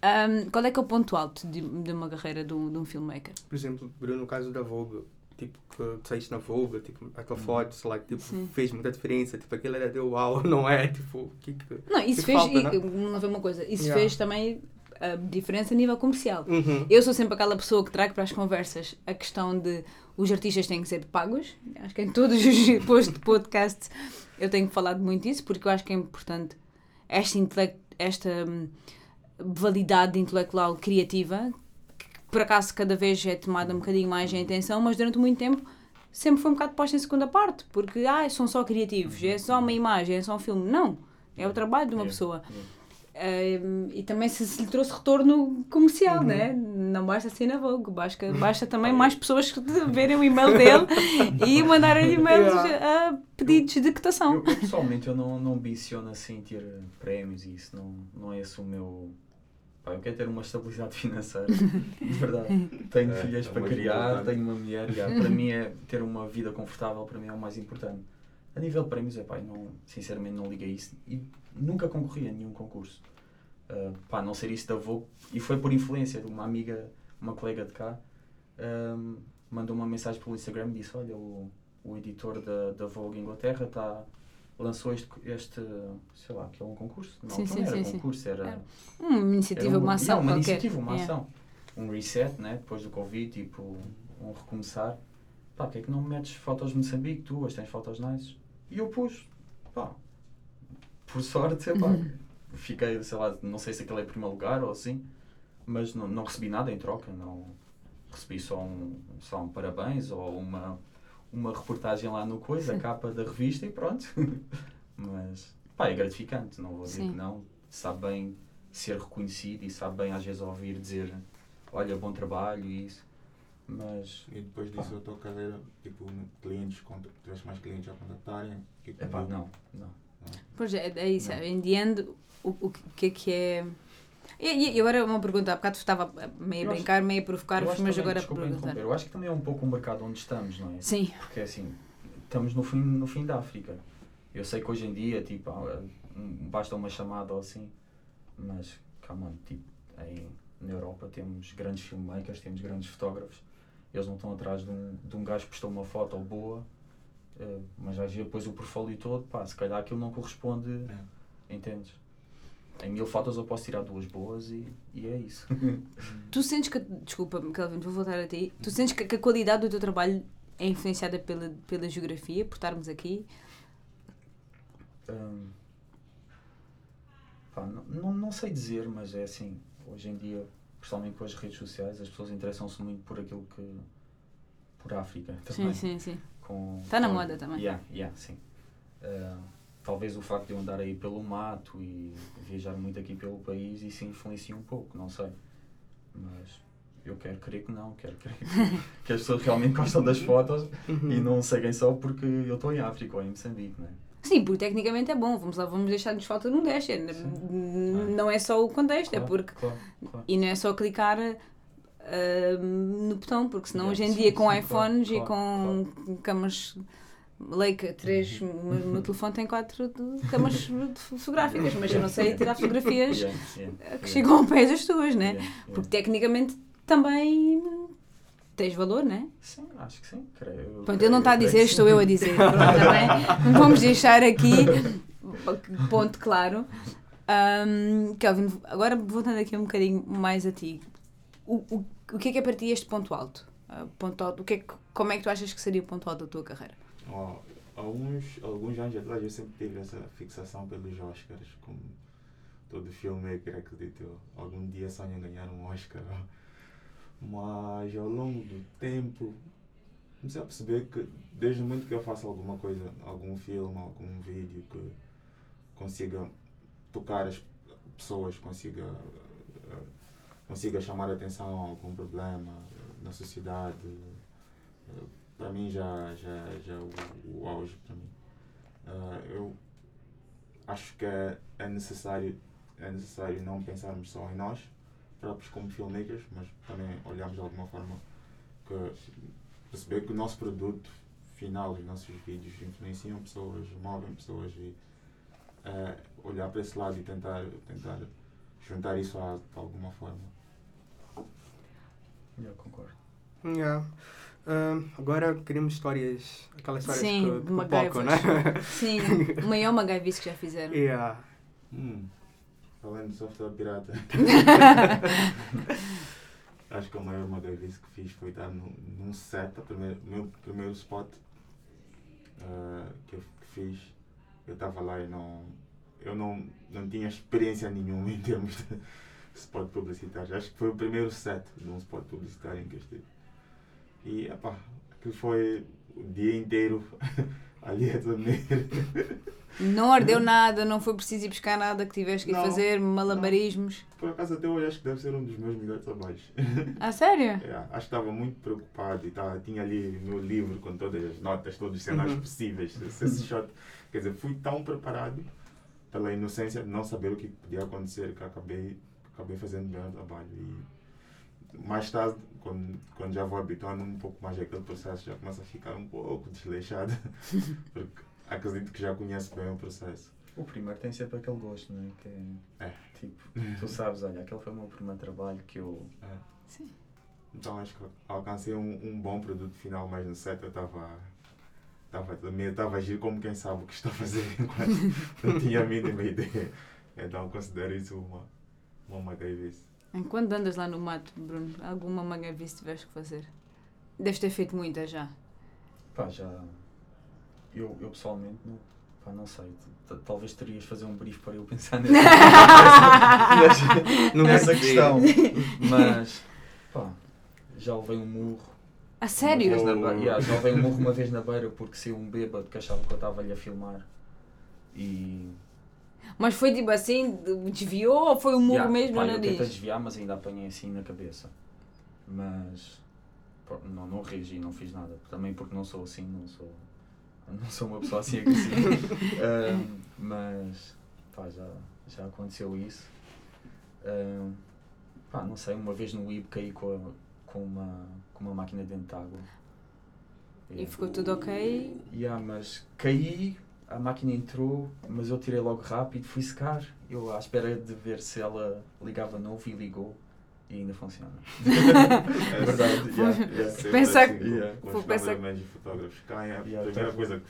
Ahm, qual é que é o ponto alto de, de uma carreira de um, de um filmmaker? Por exemplo, Bruno, no caso da Vogue, tipo, que saíste na Vogue, tipo, a tua foto, sei lá, tipo, Sim. fez muita diferença, tipo, aquilo era teu uau, não é? Tipo, que que... Não, isso que fez, falta, né? e, não foi uma coisa, isso Yeah. fez também a diferença a nível comercial. Uhum. Eu sou sempre aquela pessoa que trago para as conversas a questão de os artistas têm que ser pagos. Acho que em todos os posts de podcast eu tenho falado muito isso, porque eu acho que é importante esta, esta hum, validade intelectual criativa, por acaso cada vez é tomada um bocadinho mais em atenção, mas durante muito tempo sempre foi um bocado posta em segunda parte, porque ah, são só criativos, é só uma imagem, é só um filme. Não, é o trabalho de uma Yeah, pessoa. Um, e também se, se lhe trouxe retorno comercial, Uhum. né? Não basta ser na Vogue, basta, basta também mais pessoas que verem o e-mail dele e mandarem e-mails Yeah. a pedidos de cotação. Eu, eu, pessoalmente eu não, não ambiciono assim ter prémios e isso, não, não é esse o meu. Pá, eu quero ter uma estabilidade financeira, de verdade. Tenho É, filhas é para criar, importante. tenho uma mulher, já, para mim é ter uma vida confortável, para mim é o mais importante. A nível de prémios, é pá, não, sinceramente não liguei isso e nunca concorri a nenhum concurso. Ah, pá, a não ser isso da Vogue, e foi por influência de uma amiga, uma colega de cá, ahm, mandou uma mensagem pelo Instagram e disse: Olha, o, o editor da, da Vogue Inglaterra tá, lançou este, este, sei lá, que é um concurso. Não, Sim, não sim, era sim, concurso, era. Era Uma iniciativa, era uma ação não, uma qualquer. iniciativa, uma Yeah. ação. Um reset, né? Depois do Covid, tipo, um recomeçar. Pá, porque é que não metes fotos de Moçambique? Tu, as tens fotos nice. E eu pus, pá, por sorte, sei lá, fiquei, sei lá, não sei se aquele é primeiro lugar ou assim, mas não, não recebi nada em troca, não recebi só um, só um parabéns ou uma, uma reportagem lá no coisa, a capa da revista e pronto. mas, pá, é gratificante, não vou dizer Sim. que não, sabe bem ser reconhecido e sabe bem às vezes ouvir dizer, olha, bom trabalho e isso, mas, E depois disso a tua carreira, tipo, clientes, tiveste mais clientes a contactarem, que é pá, não, não. Pois é, é isso. Não. Em the end, o, o que é que é. E, e agora uma pergunta, há bocado estava meio a Eu brincar, meio a provocar-vos, mas também, agora desculpa perguntar. interromper, eu acho que também é um pouco o mercado onde estamos, não é? Sim, Porque assim, estamos no fim, no fim da África. Eu sei que hoje em dia, tipo, basta uma chamada ou assim, mas, on, tipo, aí na Europa temos grandes filmmakers, temos grandes fotógrafos, eles não estão atrás de um, de um gajo que postou uma foto boa, eh, mas vais ver depois o portfólio todo, pá, se calhar aquilo não corresponde, entendes? Em mil fotos eu posso tirar duas boas e, e é isso. tu sentes que. Desculpa, Calvin, vou voltar a ti. Tu sentes que, que a qualidade do teu trabalho é influenciada pela, pela geografia, por estarmos aqui? Hum, pá, não, não, não sei dizer, mas é assim, hoje em dia, principalmente com as redes sociais, as pessoas interessam-se muito por aquilo que. por África também. Sim, sim, sim. Com, Tá na com- moda também. Yeah, yeah, sim. Uh, talvez o facto de eu andar aí pelo mato e viajar muito aqui pelo país, isso influencia um pouco, não sei. Mas eu quero crer que não, quero crer que, que as pessoas realmente gostam das fotos Uhum. e não seguem só porque eu estou em África ou em Moçambique, não é? Sim, porque tecnicamente é bom. Vamos lá, vamos deixar-nos falta num dash. É-. Não é só o contexto, é Claro, porque. claro, claro. E não é só clicar ah, no botão, porque senão Yeah, hoje em sim, dia com sim, iPhones claro, e com câmaras Leica 3, o meu telefone tem 4 câmaras fotográficas, mas eu não sei tirar fotografias Yeah, yeah, que chegam ao pé das tuas, né? Yeah. Porque tecnicamente também tens valor, né? Sim, acho que sim. Creio, Pronto, ele não está a dizer, estou eu a dizer. Pronto, também vamos deixar aqui ponto claro. Um, Kelvin, agora voltando aqui um bocadinho mais a ti, o, o, o que é que é para ti este ponto alto? Uh, ponto alto o que é que, como é que tu achas que seria o ponto alto da tua carreira? Ó, alguns, alguns anos atrás eu sempre tive essa fixação pelos Oscars, como todo filmmaker acredito eu. Algum dia sonho ganhar um Oscar. Mas ao longo do tempo comecei a perceber que desde muito que eu faço alguma coisa, algum filme, algum vídeo que consiga tocar as pessoas, consiga, consiga chamar a atenção a algum problema na sociedade, para mim já, já, já é o, o auge para mim. Ah, eu acho que é, é necessário é necessário não pensarmos só em nós, próprios como filmmakers, mas também olhamos de alguma forma que perceber que o nosso produto final, os nossos vídeos influenciam pessoas, movem pessoas e eh, olhar para esse lado e tentar, tentar juntar isso a, de alguma forma. Eu concordo. Yeah. Ah, agora queremos histórias, aquelas histórias Sim, que, de que né? Sim, o maior MacGyver que já fizeram. yeah. Hum. Falando de software pirata. Acho que a maior McGavis que fiz foi estar num, num set, o primeiro, meu primeiro spot ah, que eu que fiz. Eu estava lá e não. Eu não, não tinha experiência nenhuma em termos de spot publicitário. Acho que foi o primeiro set de um spot publicitário em que eu estive. E, epá, aquilo foi o dia inteiro ali a dormir. Não ardeu nada, não foi preciso ir buscar nada que tiveste que Não, fazer malabarismos. Por acaso, até hoje, acho que deve ser um dos meus melhores trabalhos. Ah, sério? É, acho que estava muito preocupado e tava, tinha ali meu livro com todas as notas, todos os cenários Uhum. possíveis. Esse shot. Quer dizer, fui tão preparado pela inocência de não saber o que podia acontecer que acabei, acabei fazendo o trabalho. E mais tarde, quando, quando já vou habituando um pouco mais àquele processo, já começa a ficar um pouco desleixado, porque acredito que já conheço bem o processo. O primeiro tem sempre aquele gosto, não é? Que é, É. tipo, tu sabes, olha, aquele foi o meu primeiro trabalho que eu. Sim. Então acho que alcancei um, um bom produto final, mas no set eu estava. Estava também estava a agir como quem sabe o que está a fazer enquanto não tinha a mínima ideia. Então considero isso uma, uma McGavis. Enquanto andas lá no mato, Bruno, alguma MacGyver tiveste que fazer? Deves ter feito muita já. Pá, já. Eu, eu pessoalmente não. Pá, não sei. Talvez terias de fazer um brief para eu pensar nessa, nessa, Não nessa é questão. Mas. Pá, já levei um murro. A Uma sério? vez na be- Yeah, já levei um murro uma vez na beira porque saiu um bêbado que achava que eu estava-lhe a filmar. E. Mas foi tipo assim, desviou ou foi o murro Yeah, mesmo pá, no eu tentei nariz? desviar, mas ainda apanhei assim na cabeça. Mas. Não, não reagi, não fiz nada. Também porque não sou assim, não sou. Não sou uma pessoa assim agressiva. Ahm, mas. Pá, já, já aconteceu isso. Ahm, pá, não sei, uma vez no WIB caí com, a- com, uma, com uma máquina dentro de água. E ficou tudo ok? Yeah, mas caí, a máquina entrou, mas eu tirei logo rápido, fui secar. Eu à espera de ver se ela ligava novo e ligou e ainda funciona. É verdade, yeah, yeah. Pensa assim, que- Yeah. os pensar- cameramentos e fotógrafos caem, a Yeah, primeira tá. coisa que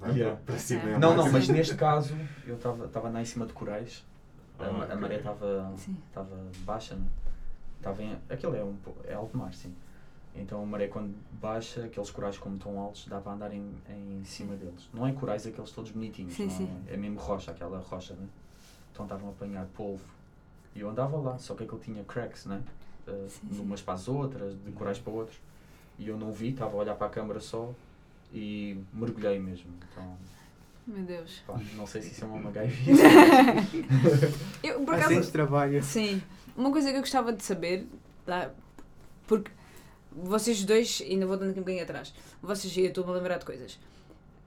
vai Yeah. para- cima é a Não, não, máquina. mas neste caso eu estava lá em cima de corais, a, Ah, ma- a maré estava baixa, né? Estava em. Aquilo é, um, é alto mar, sim. Então a maré quando baixa, aqueles corais como estão altos, dá para andar em, em cima deles. Não é corais aqueles todos bonitinhos, Sim, não sim. É, é mesmo rocha, aquela rocha, né? Então estavam a apanhar polvo. E eu andava lá, só que aquilo tinha cracks, né? Uh, Sim, de sim. umas para as outras, de corais para outros. E eu não vi, estava a olhar para a câmara só e mergulhei mesmo. Então, Meu Deus. pá, não sei se isso é uma MacGyver. Eu, por Assim acaso, trabalho. Sim. Uma coisa que eu gostava de saber, porque vocês dois, ainda vou dando aqui um bocadinho atrás, vocês, eu estou-me a lembrar de coisas.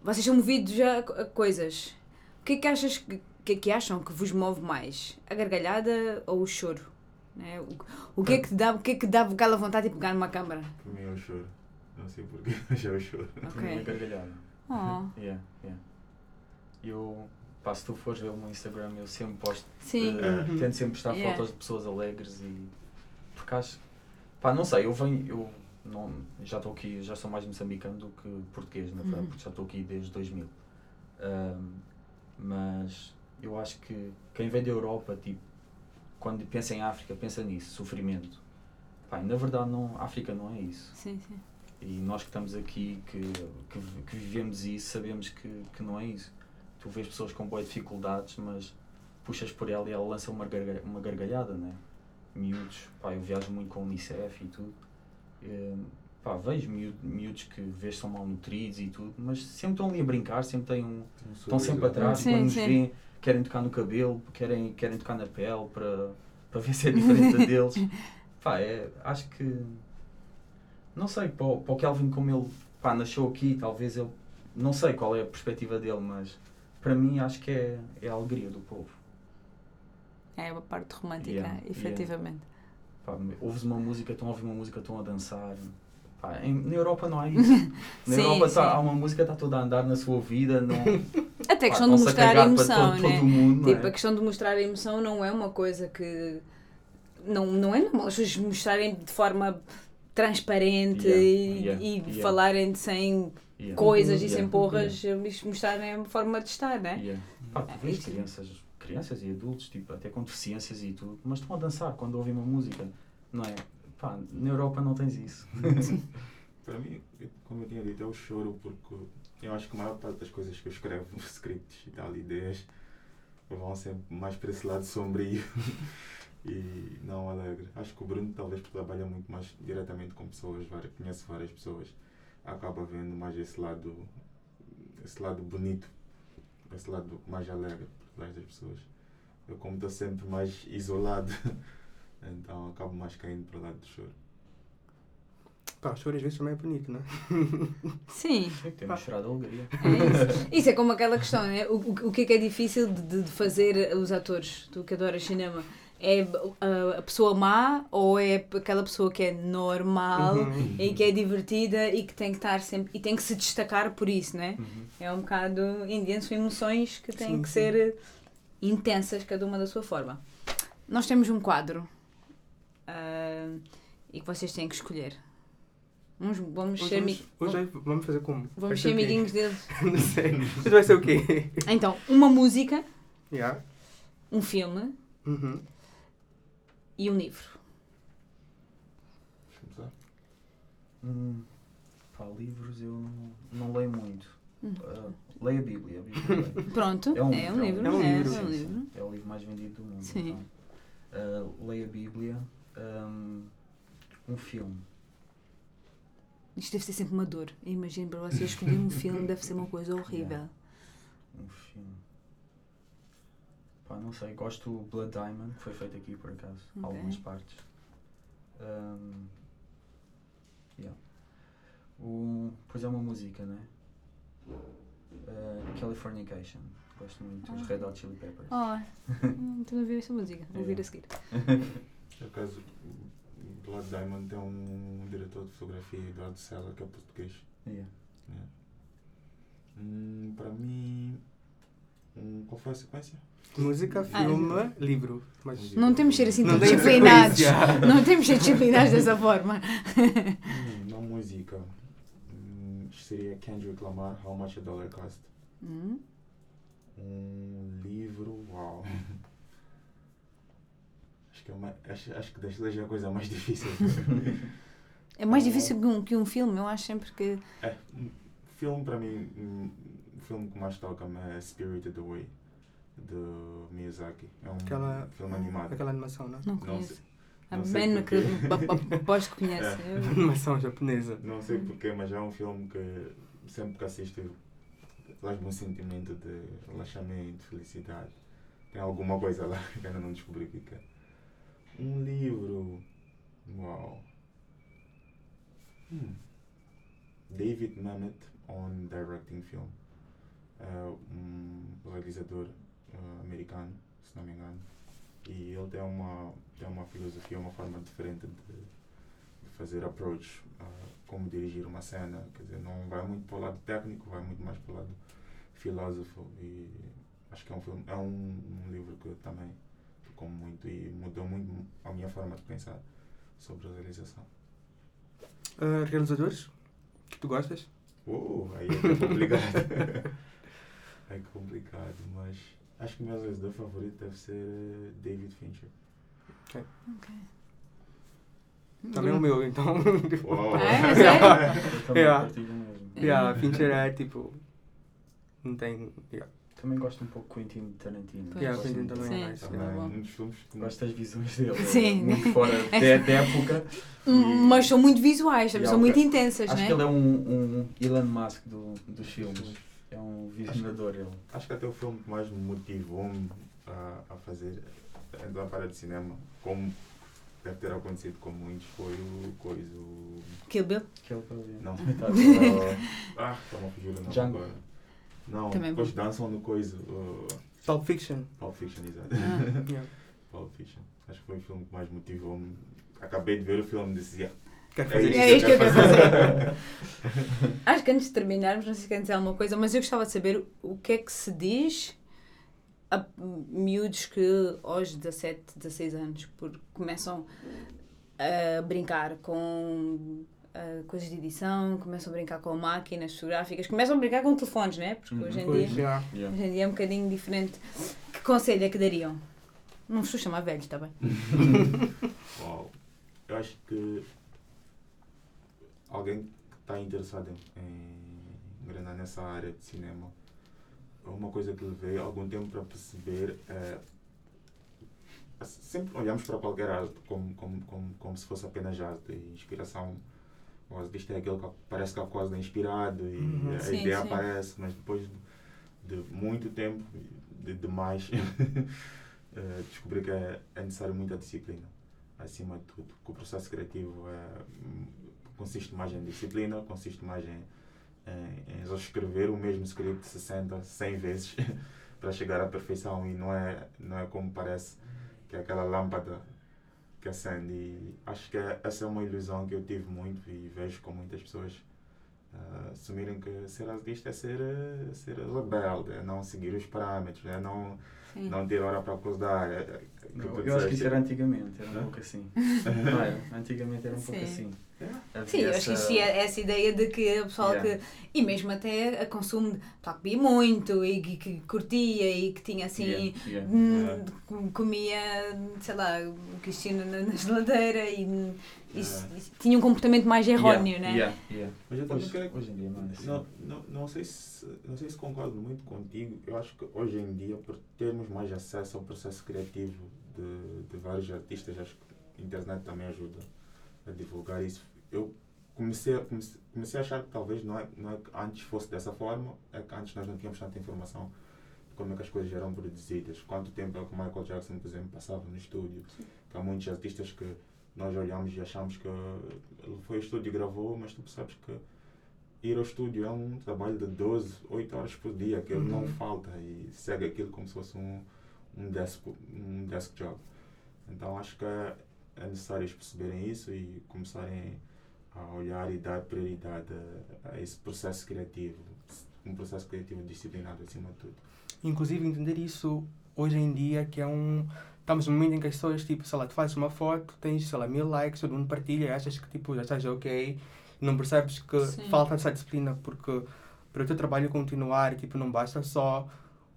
Vocês são movidos a, a coisas. O que é que achas que, que é que acham que vos move mais? A gargalhada ou o choro? Né? O, o que é que te dá, o que é que dá aquela vontade de pegar numa câmara? Para mim eu choro. Não sei porquê, mas eu choro. Também é Ok. gargalhada. Oh, Yeah, yeah. Eu, pá, se tu fores ver o meu Instagram, eu sempre posto, sim. Uhum. tento sempre postar Yeah. fotos de pessoas alegres e. Porque acho. Pá, não sei, eu venho. Eu não, já estou aqui, já sou mais moçambicano do que português, na verdade, Uhum. porque já estou aqui desde 2000. Ahm, mas eu acho que quem vem da Europa, tipo, quando pensa em África, pensa nisso, sofrimento. E na verdade, não, África não é isso. Sim, sim. E nós que estamos aqui, que, que, que vivemos isso, sabemos que, que não é isso. Tu vês pessoas com boas dificuldades, mas puxas por ela e ela lança uma, garga- uma gargalhada, né? Miúdos, pá, eu viajo muito com o Unicef e tudo. Eh, pá, vejo miú- miúdos que vês são mal nutridos e tudo, mas sempre estão ali a brincar, sempre têm um, estão sempre atrás, Sim, quando nos veem, querem tocar no cabelo, querem, querem tocar na pele para, para ver se é diferente deles. Pá, é, acho que. Não sei, para o, para o Kelvin, como ele pá, nasceu aqui, talvez ele. Não sei qual é a perspectiva dele, mas para mim acho que é, é a alegria do povo. É a parte romântica, Yeah, efetivamente. Pá, ouves uma música, estão a ouvir uma música, estão a dançar. Pá, em- na Europa não há isso. Na Sim, Europa tá, há uma música, está toda a andar na sua vida. Não, Até a pá, questão de estão-se a mostrar a emoção, todo, né? todo mundo, não Tipo, é? a questão de mostrar a emoção não é uma coisa que. Não, não é normal as pessoas mostrarem de forma transparente Yeah, e, yeah, e yeah. falarem sem Yeah. coisas e Yeah. sem porras, isto mostrarem a forma de estar, né? Yeah. Pá, tu É, vês isso. crianças, crianças e adultos, tipo, até com deficiências e tudo, mas estão a dançar quando ouvem uma música, não é? Pá, na Europa não tens isso. Para mim, como eu tinha dito, eu choro porque eu acho que a maior parte das coisas que eu escrevo, scripts e tal, ideias, vão sempre mais para esse lado sombrio e não alegre. Acho que o Bruno, talvez porque trabalha muito mais diretamente com pessoas, conhece várias pessoas, acaba vendo mais esse lado, esse lado bonito, esse lado mais alegre por trás das pessoas. Eu, como estou sempre mais isolado, então acabo mais caindo para o lado do choro. Pá, o choro às vezes também é bonito, não é? Sim, Temos chorado de alegria. é isso. Isso é como aquela questão, né? O, o, o que é que é difícil de, de fazer os atores? Tu que adoras cinema. É a, a pessoa má ou é aquela pessoa que é normal Uhum. e que é divertida e que tem que estar sempre e tem que se destacar por isso, né? Uhum. É um bocado intenso, são emoções que têm Sim, que sim. ser intensas, cada uma da sua forma. Nós temos um quadro ah, e que vocês têm que escolher. Vamos, vamos Hoje, ser, vamos, hoje vamos fazer como? vamos Vai ser amiguinhos deles. Não sei. Hoje vai ser o quê? Então, uma música, Yeah. um filme Uhum. E um livro. Hum, pá, livros eu não, não leio muito. Hum. Ah, leio a Bíblia. A Bíblia. Pronto, É um é um livro, é um é, livro. é um Sim, livro. sim. É o livro mais vendido do mundo. Sim. então. Ah, leio a Bíblia. Hum, um filme. Isto deve ser sempre uma dor. Imagino para vocês escolher um filme, deve ser uma coisa horrível. Um filme. Pá, não sei. Gosto do Blood Diamond, que foi feito aqui por acaso. Ok. Algumas partes. Hum, yeah. o, pois é uma música, né? Uh, Californication. Gosto muito dos Ah. Red Hot Chili Peppers. Oh, tu não ouviu essa música? Vou ouvir a seguir. Por acaso, Blood Diamond tem um diretor de fotografia, Eduardo Sela, que é português. Yeah. né? Hum, para mim, hum, qual foi a sequência? Música, Ah, filme, livro. Mas Não temos de ser assim Não tão tem disciplinados. Não temos de ser disciplinados dessa forma. Hum, não música. Hum, seria Kendrick Lamar, How Much a Dollar Cost. Hum, Um livro, uau. Acho que, é uma, acho, acho que das duas é a coisa mais difícil. É mais difícil que um, que um filme. Eu acho sempre que. É, um filme para mim, um, o filme que mais toca-me é Spirited Away, do Miyazaki. É um Aquela, filme animado. aquela animação, não é? Não Não conheço. sei, A não sei Ben que aposto que conhece. É. Eu- Animação japonesa. não sei porquê, mas é um filme que sempre que assisto traz-me um sentimento de relaxamento, felicidade. Tem alguma coisa lá que ainda não descobri o que é. Um livro. Uau. Hum. David Mamet on Directing Film. É um realizador eh, americano, se não me engano. E ele tem uma, tem uma filosofia, uma forma diferente de, de fazer approach a como dirigir uma cena. Quer dizer, não vai muito para o lado técnico, vai muito mais para o lado filósofo. E acho que é um, filme, é um, um livro que também tocou muito e mudou muito a minha forma de pensar sobre a realização. Ah, realizadores que tu gostas? Uh, aí é complicado. é complicado, mas acho que o meu realizador favorito deve ser eh, David Fincher. Também o meu, então. Uau! É? Eu também Yeah. partilho mesmo. yeah, Fincher é tipo. Não tem. Yeah. Também gosto um pouco de Quentin Tarantino. Pois. Yeah, Gosto Quentin também Sim. é. Também É filmes que Gosto das visões dele. Sim. Muito fora da, época. Hum, Mas são muito visuais, Yeah, são ok. muito intensas, Acho né? que ele é um, um Elon Musk do, dos filmes. É um visionador ele. Acho que até o filme que mais me motivou-me a, a fazer, a parar de cinema, como deve ter acontecido com muitos, foi o coisa. o- Kill Bill. Que ele pode ver. Não. Tá. Ah, está-me a fugir o nome Django. agora. Não, Também depois dançam no coisa. Uh, Pulp Fiction. Pulp Fiction, exato. Ah. Yeah. Pulp Fiction. Acho que foi o filme que mais motivou-me acabei de ver o filme e disse, yeah, Quero é fazer isso isso. É isto que eu quero fazer. Acho que antes de terminarmos, não sei se querem dizer alguma coisa, mas eu gostava de saber o que é que se diz a miúdos que aos 17, 16 anos porque começam a brincar com coisas de edição, começam a brincar com máquinas fotográficas, começam a brincar com telefones, né? Porque Uhum. hoje em Pois, dia já. Yeah. Hoje em dia é um bocadinho diferente. Que conselho é que dariam? Não vos estou a chamar velhos, está bem? Uau. Eu acho que alguém que está interessado em, em engrenar nessa área de cinema, uma coisa que levei algum tempo para perceber é. Sempre olhamos para qualquer arte como, como, como, como se fosse apenas arte e inspiração. O artista é aquele que parece que é quase inspirado e Uhum. a Sim, ideia sim. aparece, mas depois de muito tempo, de demais, eh, descobri que é, é necessário muita disciplina acima de tudo. Que o processo criativo é, consiste mais em disciplina, consiste mais em, em, em só escrever o mesmo script 60, 100 vezes para chegar à perfeição e não é, não é como parece que é aquela lâmpada que acende. E acho que é- essa é uma ilusão que eu tive muito e vejo com muitas pessoas ah, assumirem que ser artista é ser, eh, ser rebelde, é não seguir os parâmetros, é não, Sim. não ter hora para acordar. É, é, Eu, acho que isso disseste. era antigamente, era um pouco assim. Não? Antigamente era um pouco Sim. assim. Havia Sim, eu acho que essa- existia essa ideia de que o pessoal Yeah. que. E mesmo até a consumo de. pessoal que bebia muito e que, que curtia e que tinha assim. Yeah, yeah. hum, com- comia, sei lá, o Cristina na, na geladeira e, e tinha um comportamento mais erróneo, Yeah, né? yeah, yeah. Mas eu também Hoje, em dia não é assim. Não, não, não, sei se, não sei se concordo muito contigo. Eu acho que hoje em dia, por termos mais acesso ao processo criativo de, de vários artistas, acho que a internet também ajuda a divulgar isso. Eu comecei a, comecei, comecei a achar que talvez não é, não é que antes fosse dessa forma, é que antes nós não tínhamos tanta informação de como é que as coisas eram produzidas, quanto tempo é que o Michael Jackson, por exemplo, passava no estúdio. Que há muitos artistas que nós olhamos e achamos que ele foi ao estúdio e gravou, mas tu percebes que ir ao estúdio é um trabalho de 12, 8 horas por dia, que ele não Uhum. falta e segue aquilo como se fosse um, um, desk, um desk job. Então acho que é, é necessário eles perceberem isso e começarem a olhar e dar prioridade a, a esse processo criativo, um processo criativo disciplinado acima de tudo. Inclusive entender isso hoje em dia, que é um. Estamos num momento em que as pessoas, tipo, sei lá, tu fazes uma foto, tens, sei lá, mil likes, todo mundo partilha, e achas que, tipo, já estás ok, não percebes que Sim. falta essa disciplina, porque para o teu trabalho continuar, tipo, não basta só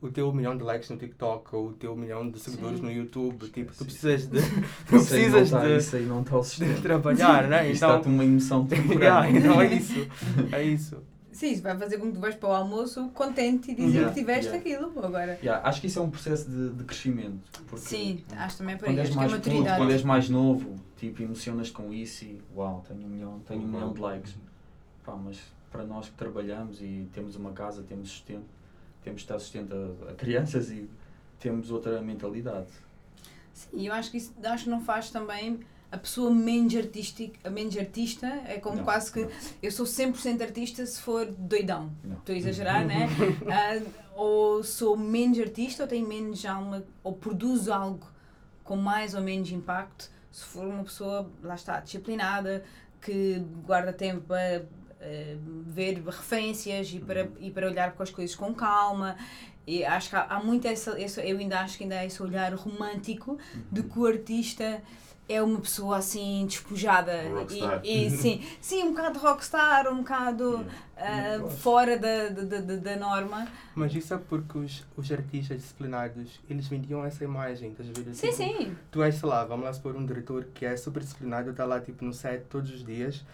o teu milhão de likes no TikTok ou o teu milhão de seguidores Sim. no YouTube, tipo, tu precisas de, tu Isso aí não precisas tá- de, Isso aí não está de trabalhar, né? Isto Então, dá-te uma emoção yeah, temporária. então é isso, é isso. Sim, isso vai fazer com que tu vais para o almoço contente e dizer Yeah, que tiveste yeah. aquilo. Agora. Yeah, acho que isso é um processo de, de crescimento. Porque Sim, acho também aí. és, Acho que é puto, maturidade. quando és mais novo, tipo, emocionas com isso e uau, tenho um milhão, tenho um milhão de likes. Pá, mas para nós que trabalhamos e temos uma casa, temos sustento, temos de estar sustento a, a crianças e temos outra mentalidade. Sim, eu acho que isso acho que não faz também a pessoa menos artística, menos artista, é como Não, quase que não. eu sou 100% artista se for doidão. Não. Estou a exagerar, né? Ah, ou sou menos artista ou tenho menos alma, ou produzo algo com mais ou menos impacto se for uma pessoa, lá está, disciplinada, que guarda tempo para eh, ver referências e para, e para olhar para as coisas com calma. E acho que há, há muito essa, essa, eu ainda acho que ainda há esse olhar romântico de que o artista é uma pessoa assim despojada rockstar. e, e sim, sim, um bocado rockstar, um bocado acho. fora da, da, da, da norma. Mas isso é porque os, os artistas disciplinados, eles vendiam essa imagem, estás a ver? Sim, Tipo, sim. Tu és, sei lá, vamos lá supor um diretor que é super disciplinado, está lá tipo no set todos os dias,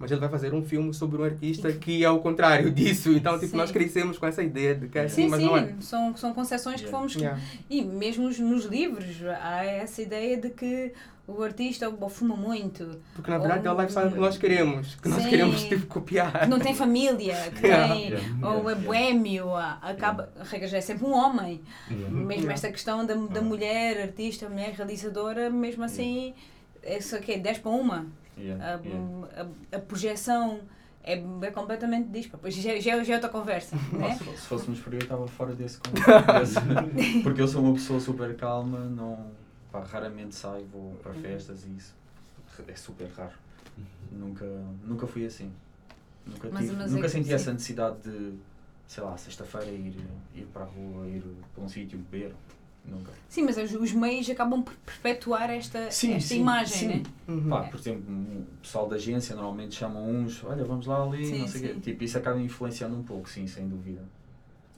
mas ele vai fazer um filme sobre um artista que é o contrário disso. Então, tipo, Sim. nós crescemos com essa ideia de que é assim, Sim, mas sim, não é. são, são concessões que fomos. Yeah. E mesmo nos, livros há essa ideia de que o artista ou fuma muito, Porque na verdade é o Ou- lifestyle que nós queremos, que nós Sim. queremos tipo copiar. que não tem família, que Yeah. tem. Yeah. Ou é boêmio, a- acaba, a regra já é sempre um homem. Mesmo Yeah. esta questão da, da mulher artista, mulher realizadora, mesmo assim, isso aqui é 10 para uma. Yeah, A, yeah. a, a projeção é, é completamente disto. Pois já, já, já é outra conversa, né? se, se fôssemos aí, eu estava fora desse contexto. Porque eu sou uma pessoa super calma, não, pá, raramente saio, vou para festas e isso. é super raro. Nunca, nunca fui assim. Nunca, tive- mas é nunca que- senti essa necessidade de, sei lá, sexta-feira ir, ir para a rua, ir para um sítio beber. Nunca. Sim, mas os, os meios acabam por perpetuar esta, Sim, esta sim, imagem, sim. né? Uhum. Pá, por exemplo, o pessoal da agência normalmente chamam uns, olha, vamos lá ali, Sim, não sei o quê. Tipo, isso acaba influenciando um pouco, sim, sem dúvida.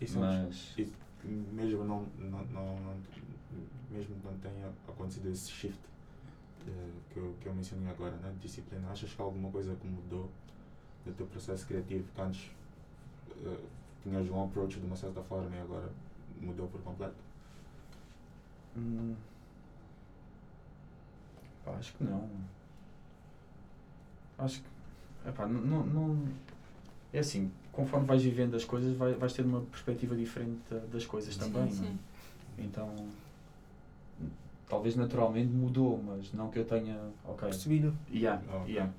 Isso Mas. E mesmo não, não, não, não- mesmo quando tenha acontecido esse shift eh, que, eu, que eu mencionei agora, né, de disciplina, achas que alguma coisa que mudou do teu processo criativo que antes eh, tinhas um approach de uma certa forma e agora mudou por completo? Hum, pá, acho que não. Acho que. Epá, não, não, não- É assim, conforme vais vivendo as coisas, vai, vais ter uma perspectiva diferente da- das coisas também, sim, não é? sim. Então. Talvez naturalmente mudou, mas não que eu tenha. Ok. Percebido. Yeah, Ok. yeah.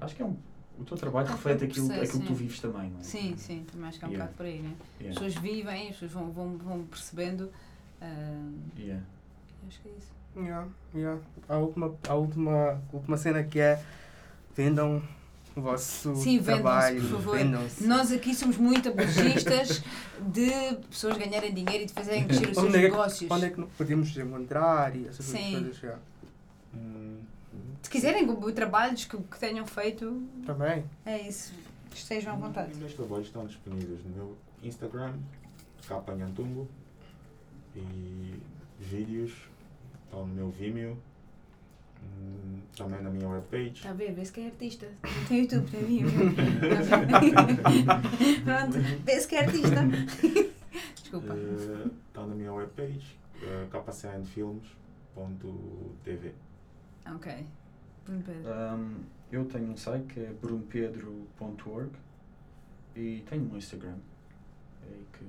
Acho que é um. O teu trabalho É, reflete aquilo, processo, aquilo que tu vives também, não é? Sim, sim, também acho que é um Yeah. bocado por aí, né? As Yeah. pessoas vivem, as pessoas vão, vão, vão percebendo. Ah, Yeah. acho que é isso. Yeah, yeah. A última, a última, última cena que é vendam o vosso Sim, trabalho. por favor. Nós aqui somos muito apologistas de pessoas ganharem dinheiro e de fazerem crescer os seus Onde é que- negócios. Onde é que podemos encontrar e essas Sim. coisas? já. Hum, Se quiserem trabalhos que, que tenham feito, Também. é isso. Estejam à vontade. Meus trabalhos estão disponíveis no meu Instagram, Capa Nhantumbo, e vídeos estão no meu Vimeo, hum, também na minha webpage. Está a ver? Vê-se que é artista. Tem YouTube, tem vídeo. Pronto, vê-se que é artista. Desculpa. Eh, Está na minha webpage, uh, capacendfilmes.tv. Ok. Bruno Pedro. Um, eu tenho um site que é brunpedro.org e tenho um Instagram é aí que,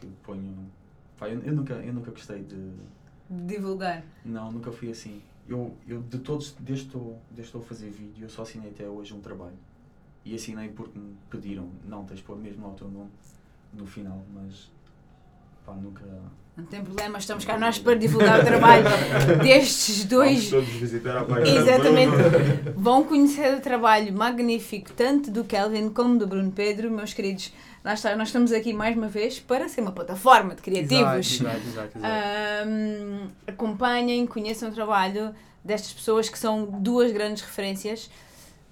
que ponho. Pá, eu, eu nunca, eu nunca gostei de. Divulgar. Não, nunca fui assim. Eu, eu de todos, desde que estou desde que estou a fazer vídeo, eu só assinei até hoje um trabalho. E assinei porque me pediram, não, tens de pôr mesmo lá o teu nome no final, mas pá, nunca. Não tem problema, estamos cá nós para divulgar o trabalho destes dois. Vamos todos visitar a página Exatamente. Vão conhecer o trabalho magnífico tanto do Kelvin como do Bruno Pedro, meus queridos. Nós, está- nós estamos aqui mais uma vez para ser uma plataforma de criativos. Exato, exato, exato. exato. Acompanhem, conheçam o trabalho destas pessoas que são duas grandes referências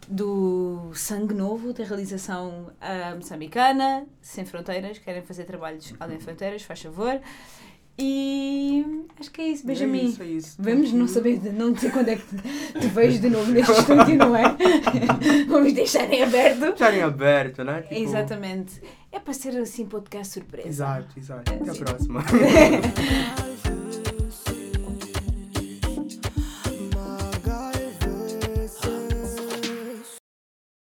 do Sangue Novo, da realização ah, moçambicana, Sem Fronteiras, querem fazer trabalhos além de fronteiras, faz favor. E acho que é isso, Benjamin. É isso, é isso. Vamos não saber, de- não sei quando é que te, vejo de novo neste estúdio, não é? Vamos deixar em aberto. Estarem aberto, né? Tipo, Exatamente. É para ser assim podcast surpresa. Exato, exato. Até a próxima.